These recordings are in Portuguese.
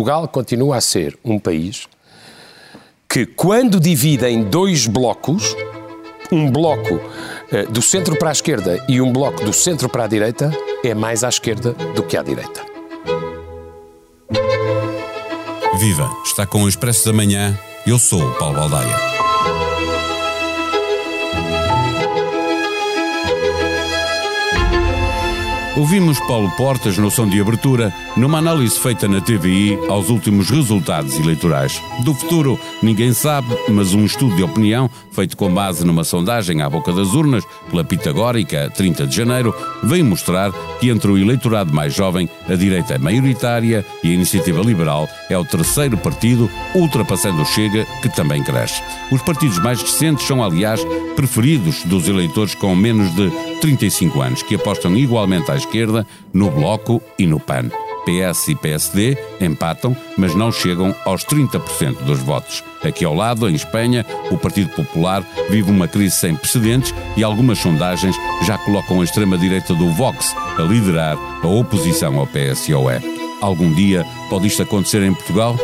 Portugal continua a ser um país que, quando divide em dois blocos, um bloco eh, do centro para a esquerda e um bloco do centro para a direita, é mais à esquerda do que à direita. Viva! Está com o Expresso da Manhã. Eu sou o Paulo Baldaia. Ouvimos Paulo Portas no som de abertura, numa análise feita na TVI aos últimos resultados eleitorais. Do futuro, ninguém sabe, mas um estudo de opinião, feito com base numa sondagem à boca das urnas, pela Pitagórica, 30 de janeiro, veio mostrar que entre o eleitorado mais jovem, a direita é maioritária e a iniciativa liberal é o terceiro partido, ultrapassando o Chega, que também cresce. Os partidos mais recentes são, aliás, preferidos dos eleitores com menos de 35 anos, que apostam igualmente à esquerda, no Bloco e no PAN. PS e PSD empatam, mas não chegam aos 30% dos votos. Aqui ao lado, em Espanha, o Partido Popular vive uma crise sem precedentes e algumas sondagens já colocam a extrema-direita do Vox a liderar a oposição ao PSOE. Algum dia pode isto acontecer em Portugal?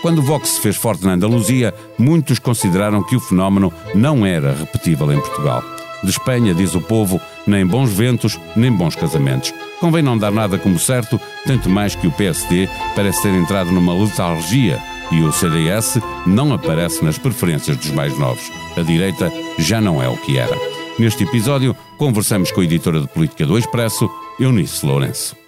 Quando o Vox se fez forte na Andaluzia, muitos consideraram que o fenómeno não era repetível em Portugal. De Espanha, diz o povo, nem bons ventos, nem bons casamentos. Convém não dar nada como certo, tanto mais que o PSD parece ter entrado numa letargia e o CDS não aparece nas preferências dos mais novos. A direita já não é o que era. Neste episódio, conversamos com a editora de política do Expresso, Eunice Lourenço.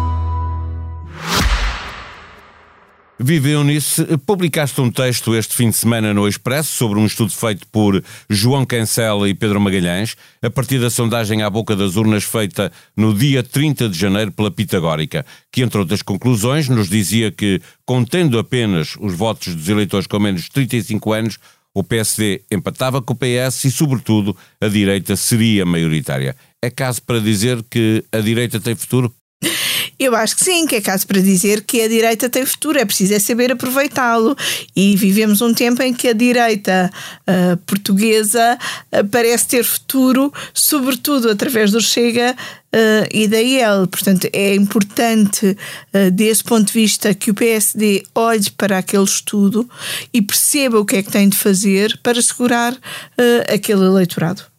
Viveu nisso. Publicaste um texto este fim de semana no Expresso sobre um estudo feito por João Cancela e Pedro Magalhães, a partir da sondagem à boca das urnas feita no dia 30 de janeiro pela Pitagórica, que, entre outras conclusões, nos dizia que, contendo apenas os votos dos eleitores com menos de 35 anos, o PSD empatava com o PS e, sobretudo, a direita seria maioritária. É caso para dizer que a direita tem futuro? Eu acho que sim, que é caso para dizer que a direita tem futuro, é preciso é saber aproveitá-lo. E vivemos um tempo em que a direita uh, portuguesa uh, parece ter futuro, sobretudo através do Chega uh, e da IEL. Portanto, é importante, desse ponto de vista, que o PSD olhe para aquele estudo e perceba o que é que tem de fazer para segurar aquele eleitorado.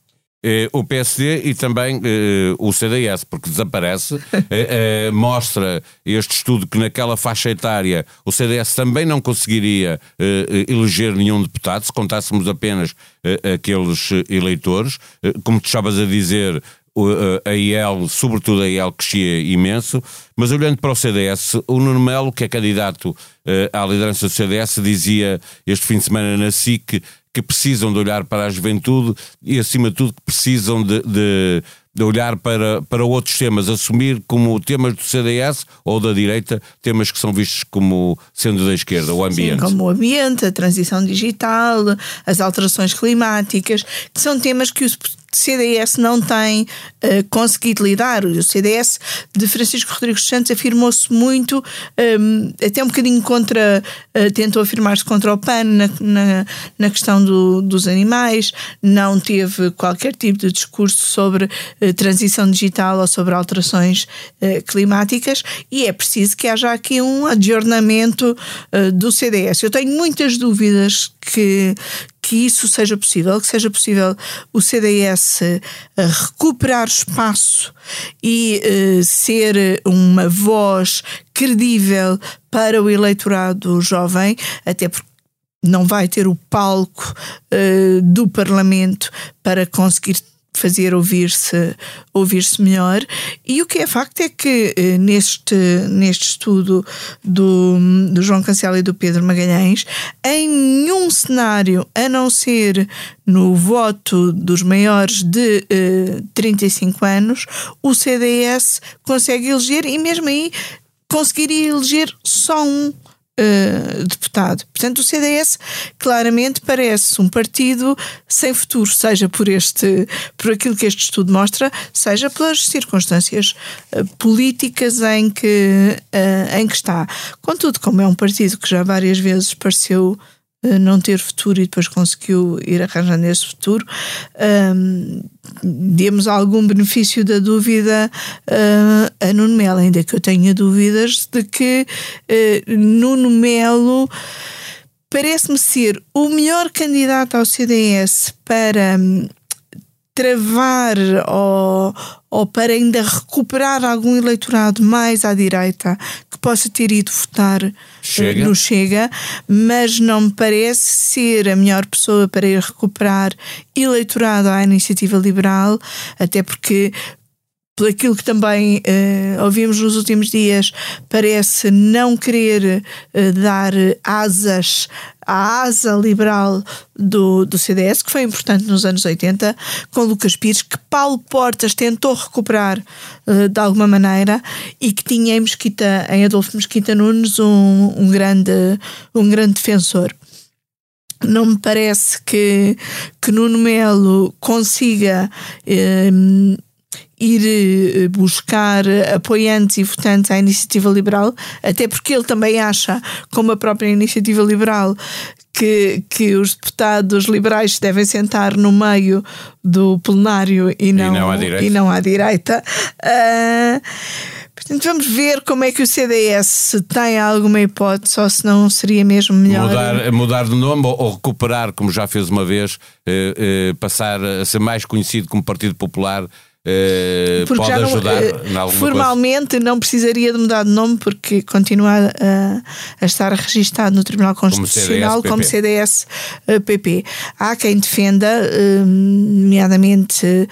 Eh, o PSD e também eh, o CDS, porque desaparece, eh, mostra este estudo que naquela faixa etária o CDS também não conseguiria eleger nenhum deputado, se contássemos apenas aqueles eleitores. como tu estavas a dizer, a IEL, sobretudo a IEL, crescia imenso, mas olhando para o CDS, o Nuno Melo, que é candidato à liderança do CDS, dizia este fim de semana na SIC que precisam de olhar para a juventude e, acima de tudo, que precisam de, de, de, olhar para, para outros temas, assumir como temas do CDS ou da direita, temas que são vistos como sendo da esquerda, o ambiente. Sim, como o ambiente, a transição digital, as alterações climáticas, que são temas que o CDS não tem uh, conseguido lidar. O CDS de Francisco Rodrigues Santos afirmou-se muito, um, ehm, até um bocadinho contra, uh, tentou afirmar-se contra o PAN na, na, na questão do, dos animais, não teve qualquer tipo de discurso sobre transição digital ou sobre alterações climáticas e é preciso que haja aqui um adjornamento do CDS. Eu tenho muitas dúvidas que, que isso seja possível, que seja possível o CDS eh, recuperar espaço e ser uma voz credível para o eleitorado jovem, até porque não vai ter o palco uh, do Parlamento para conseguir fazer ouvir-se ouvir-se melhor. E o que é facto é que eh, neste, neste estudo do, do João Cancela e do Pedro Magalhães em nenhum cenário a não ser no voto dos maiores de eh, 35 anos o CDS consegue eleger e mesmo aí conseguiria eleger só um Uh, deputado. Portanto, o CDS claramente parece um partido sem futuro, seja por este, por aquilo que este estudo mostra, seja pelas circunstâncias uh, políticas em que, uh, em que está. Contudo, como é um partido que já várias vezes pareceu não ter futuro e depois conseguiu ir arranjando esse futuro, um, demos algum benefício da dúvida uh, a Nuno Melo, ainda que eu tenha dúvidas de que uh, Nuno Melo parece-me ser o melhor candidato ao CDS para um, travar ou, ou para ainda recuperar algum eleitorado mais à direita possa ter ido votar eh, Chega. no Chega, mas não me parece ser a melhor pessoa para ir recuperar eleitorado à iniciativa liberal, até porque por aquilo que também uh, ouvimos nos últimos dias, parece não querer uh, dar asas à asa liberal do, do CDS, que foi importante nos anos 80, com Lucas Pires, que Paulo Portas tentou recuperar uh, de alguma maneira e que tinha em Mesquita, em Adolfo Mesquita Nunes, um, um, grande, um grande defensor. Não me parece que, que Nuno Melo consiga ir eh, buscar apoiantes e votantes à iniciativa liberal, até porque ele também acha, como a própria iniciativa liberal, que, que os deputados liberais devem sentar no meio do plenário e não, e não à direita. E não à direita. Uh, Portanto, vamos ver como é que o CDS tem alguma hipótese ou se não seria mesmo melhor. Mudar, mudar de nome ou, ou recuperar, como já fez uma vez, eh, eh, passar a ser mais conhecido como Partido Popular Uh, pode já não, ajudar uh, Formalmente coisa? não precisaria de mudar de nome porque continua a, a estar registado no Tribunal Constitucional como CDS-PP. Há quem defenda, uh, nomeadamente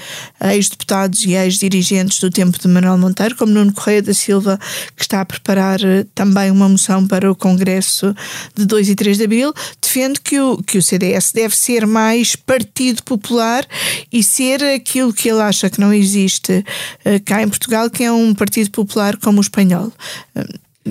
ex-deputados e ex-dirigentes do tempo de Manuel Monteiro, como Nuno Correia da Silva, que está a preparar também uma moção para o Congresso de 2 e 3 de Abril, defende que o, que o CDS deve ser mais Partido Popular e ser aquilo que ele acha que não existe uh, cá em Portugal, que é um partido popular como o espanhol.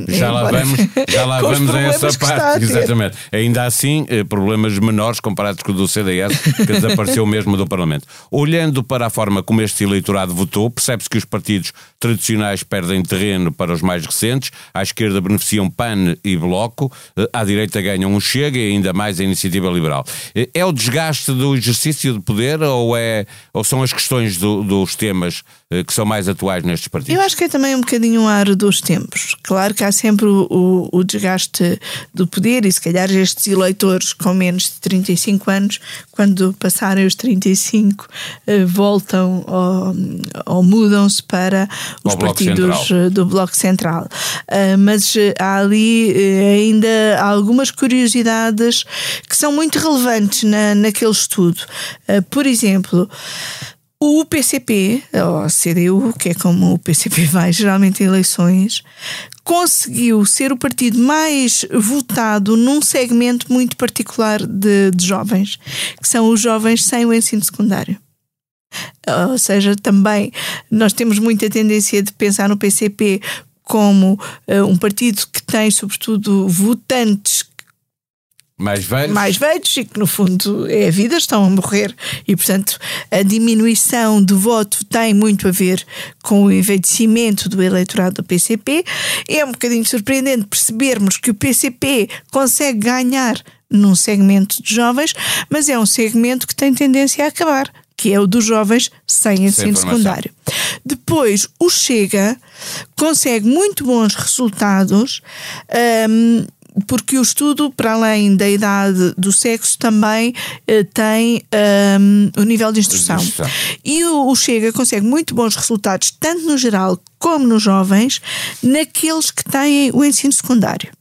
Já lá vamos, já lá vamos a essa parte, exatamente. Ainda assim, eh, problemas menores comparados com o do CDS, que desapareceu mesmo do Parlamento. Olhando para a forma como este eleitorado votou, percebe-se que os partidos tradicionais perdem terreno para os mais recentes, à esquerda beneficiam PAN e Bloco, eh, à direita ganham um Chega e ainda mais a Iniciativa Liberal. Eh, é o desgaste do exercício de poder ou, é, ou são as questões do, dos temas que são mais atuais nestes partidos? Eu acho que é também um bocadinho um ar dos tempos. Claro que há sempre o, o, o, desgaste do poder e se calhar estes eleitores com menos de 35 anos, quando passarem os 35, eh, voltam ou, ou mudam-se para os partidos eh, do Bloco Central. Mas há ali ainda algumas curiosidades que são muito relevantes na, naquele estudo. Por exemplo, o PCP, ou CDU, que é como o PCP vai geralmente em eleições, conseguiu ser o partido mais votado num segmento muito particular de, de jovens, que são os jovens sem o ensino secundário. Ou seja, também nós temos muita tendência de pensar no PCP como uh, um partido que tem, sobretudo, votantes mais velhos. Mais velhos e que, no fundo, é a vida, estão a morrer. E, portanto, a diminuição do voto tem muito a ver com o envelhecimento do eleitorado do PCP. É um bocadinho surpreendente percebermos que o PCP consegue ganhar num segmento de jovens, mas é um segmento que tem tendência a acabar que é o dos jovens sem ensino secundário. Depois, o Chega consegue muito bons resultados. Um, porque o estudo, para além da idade do sexo, também uh, tem um, o nível de instrução. E o, o, Chega consegue muito bons resultados, tanto no geral como nos jovens, naqueles que têm o ensino secundário.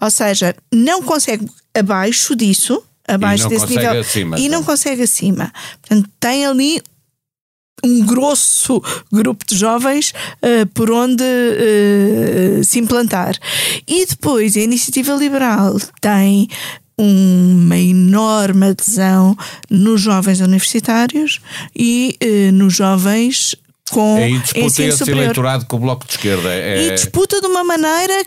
Ou seja, não consegue abaixo disso, abaixo desse nível, acima, e não então. consegue acima. Portanto, tem ali um grosso grupo de jovens uh, por onde uh, se implantar. E depois a iniciativa liberal tem uma enorme adesão nos jovens universitários e uh, nos jovens com é, e disputa esse superior. eleitorado com o Bloco de Esquerda. É... E disputa de uma maneira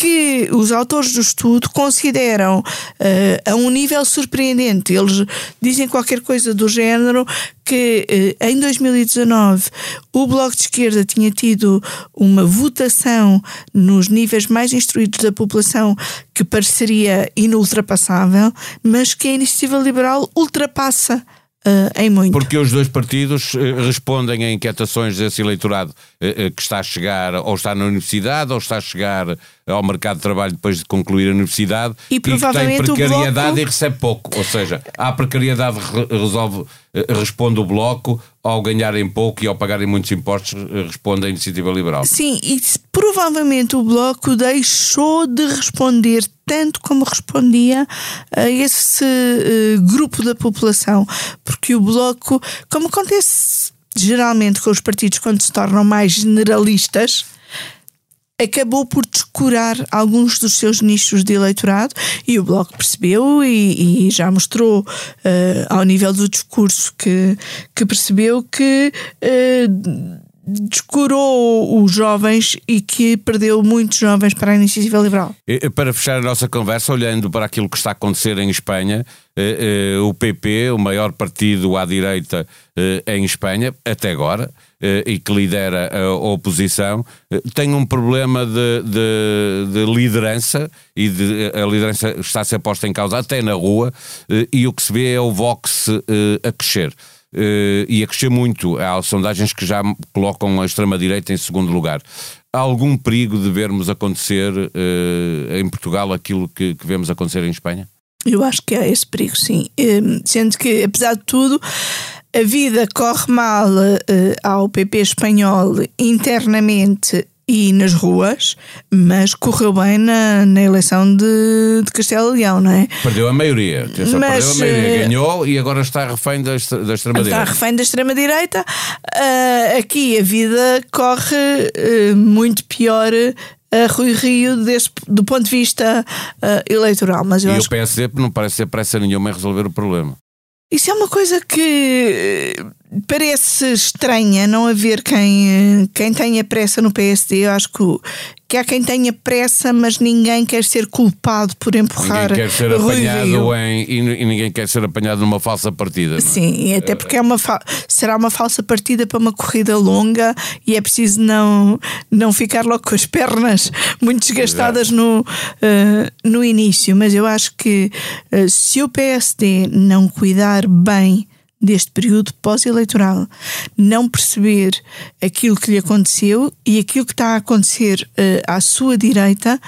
que os autores do estudo consideram uh, a um nível surpreendente. Eles dizem qualquer coisa do género que uh, em 2019 o Bloco de Esquerda tinha tido uma votação nos níveis mais instruídos da população que pareceria inultrapassável, mas que a Iniciativa Liberal ultrapassa Uh, em muito. Porque os dois partidos uh, respondem a inquietações desse eleitorado uh, que está a chegar ou está na universidade ou está a chegar ao mercado de trabalho depois de concluir a universidade e, e provavelmente tem precariedade bloco... e recebe pouco. Ou seja, a precariedade resolve, responde o bloco, ao ganharem pouco e ao pagarem muitos impostos, responde a iniciativa liberal. Sim, e provavelmente o bloco deixou de responder tanto como respondia a esse uh, grupo da população, porque o bloco, como acontece geralmente com os partidos quando se tornam mais generalistas, acabou por descurar alguns dos seus nichos de eleitorado e o Bloco percebeu e, e já mostrou uh, ao nível do discurso que, que percebeu que uh, descurou os jovens e que perdeu muitos jovens para a iniciativa liberal. Para fechar a nossa conversa, olhando para aquilo que está a acontecer em Espanha, eh, o PP, o maior partido à direita em Espanha, até agora, eh, e que lidera a oposição, eh, tem um problema de, de, de liderança e de, a liderança está a ser posta em causa até na rua eh, e o que se vê é o Vox a crescer. E a crescer muito. Há sondagens que já colocam a extrema-direita em segundo lugar. Há algum perigo de vermos acontecer em Portugal aquilo que, que vemos acontecer em Espanha? Eu acho que há esse perigo, sim. Sendo que, apesar de tudo, a vida corre mal uh, ao PP espanhol internamente e nas ruas, mas correu bem na, na eleição de, de Castelo Leão, não é? Perdeu a maioria. Mas, perdeu a maioria, eh, ganhou e agora está refém da, da extrema-direita. Está refém da extrema-direita. Uh, aqui a vida corre uh, muito pior a Rui Rio desse, do ponto de vista uh, eleitoral. Mas eu e acho o PSD não parece ter pressa nenhuma em resolver o problema. Isso é uma coisa que parece estranha não haver quem, quem tenha pressa no PSD. Eu acho que, que há quem tenha pressa, mas ninguém quer ser culpado por empurrar. Ninguém quer ser apanhado em, e, ninguém quer ser apanhado numa falsa partida. É? Sim, até porque é uma será uma falsa partida para uma corrida longa e é preciso não, não ficar logo com as pernas muito desgastadas no, uh, no início. Mas eu acho que uh, se o PSD não cuidar bem deste período pós-eleitoral, não perceber aquilo que lhe aconteceu e aquilo que está a acontecer uh, à sua direita,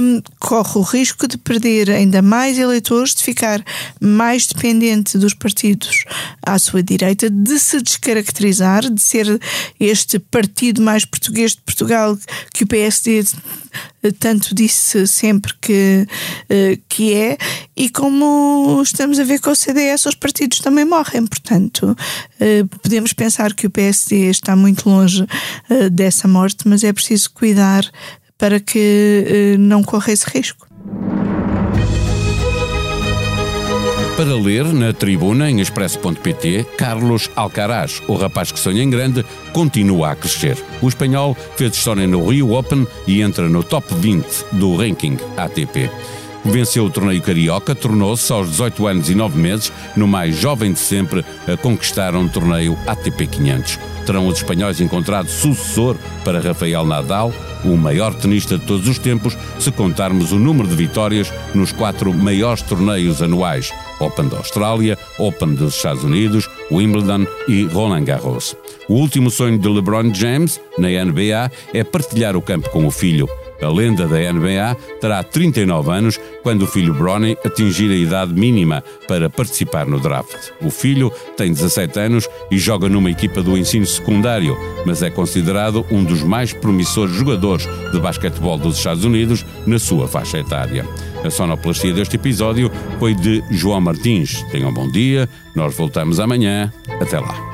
um, corre o risco de perder ainda mais eleitores, de ficar mais dependente dos partidos à sua direita, de se descaracterizar, de ser este partido mais português de Portugal que o PSD tanto disse sempre que, eh, que é, e como estamos a ver com o CDS, os partidos também morrem. Portanto, eh, podemos pensar que o PSD está muito longe eh, dessa morte, mas é preciso cuidar para que não corra esse risco. Para ler na tribuna em expresso.pt, Carlos Alcaraz, o rapaz que sonha em grande, continua a crescer. O espanhol fez história no Rio Open e entra no top 20 do ranking ATP. Venceu o torneio carioca, tornou-se aos 18 anos e 9 meses no mais jovem de sempre a conquistar um torneio ATP 500. Terão os espanhóis encontrado sucessor para Rafael Nadal, o maior tenista de todos os tempos, se contarmos o número de vitórias nos quatro maiores torneios anuais: Open da Austrália, Open dos Estados Unidos, Wimbledon e Roland Garros. O último sonho de LeBron James na NBA é partilhar o campo com o filho. A lenda da NBA terá 39 anos quando o filho Bronny atingir a idade mínima para participar no draft. O filho tem 17 anos e joga numa equipa do ensino secundário, mas é considerado um dos mais promissores jogadores de basquetebol dos Estados Unidos na sua faixa etária. A sonoplastia deste episódio foi de João Martins. Tenham um bom dia, nós voltamos amanhã. Até lá.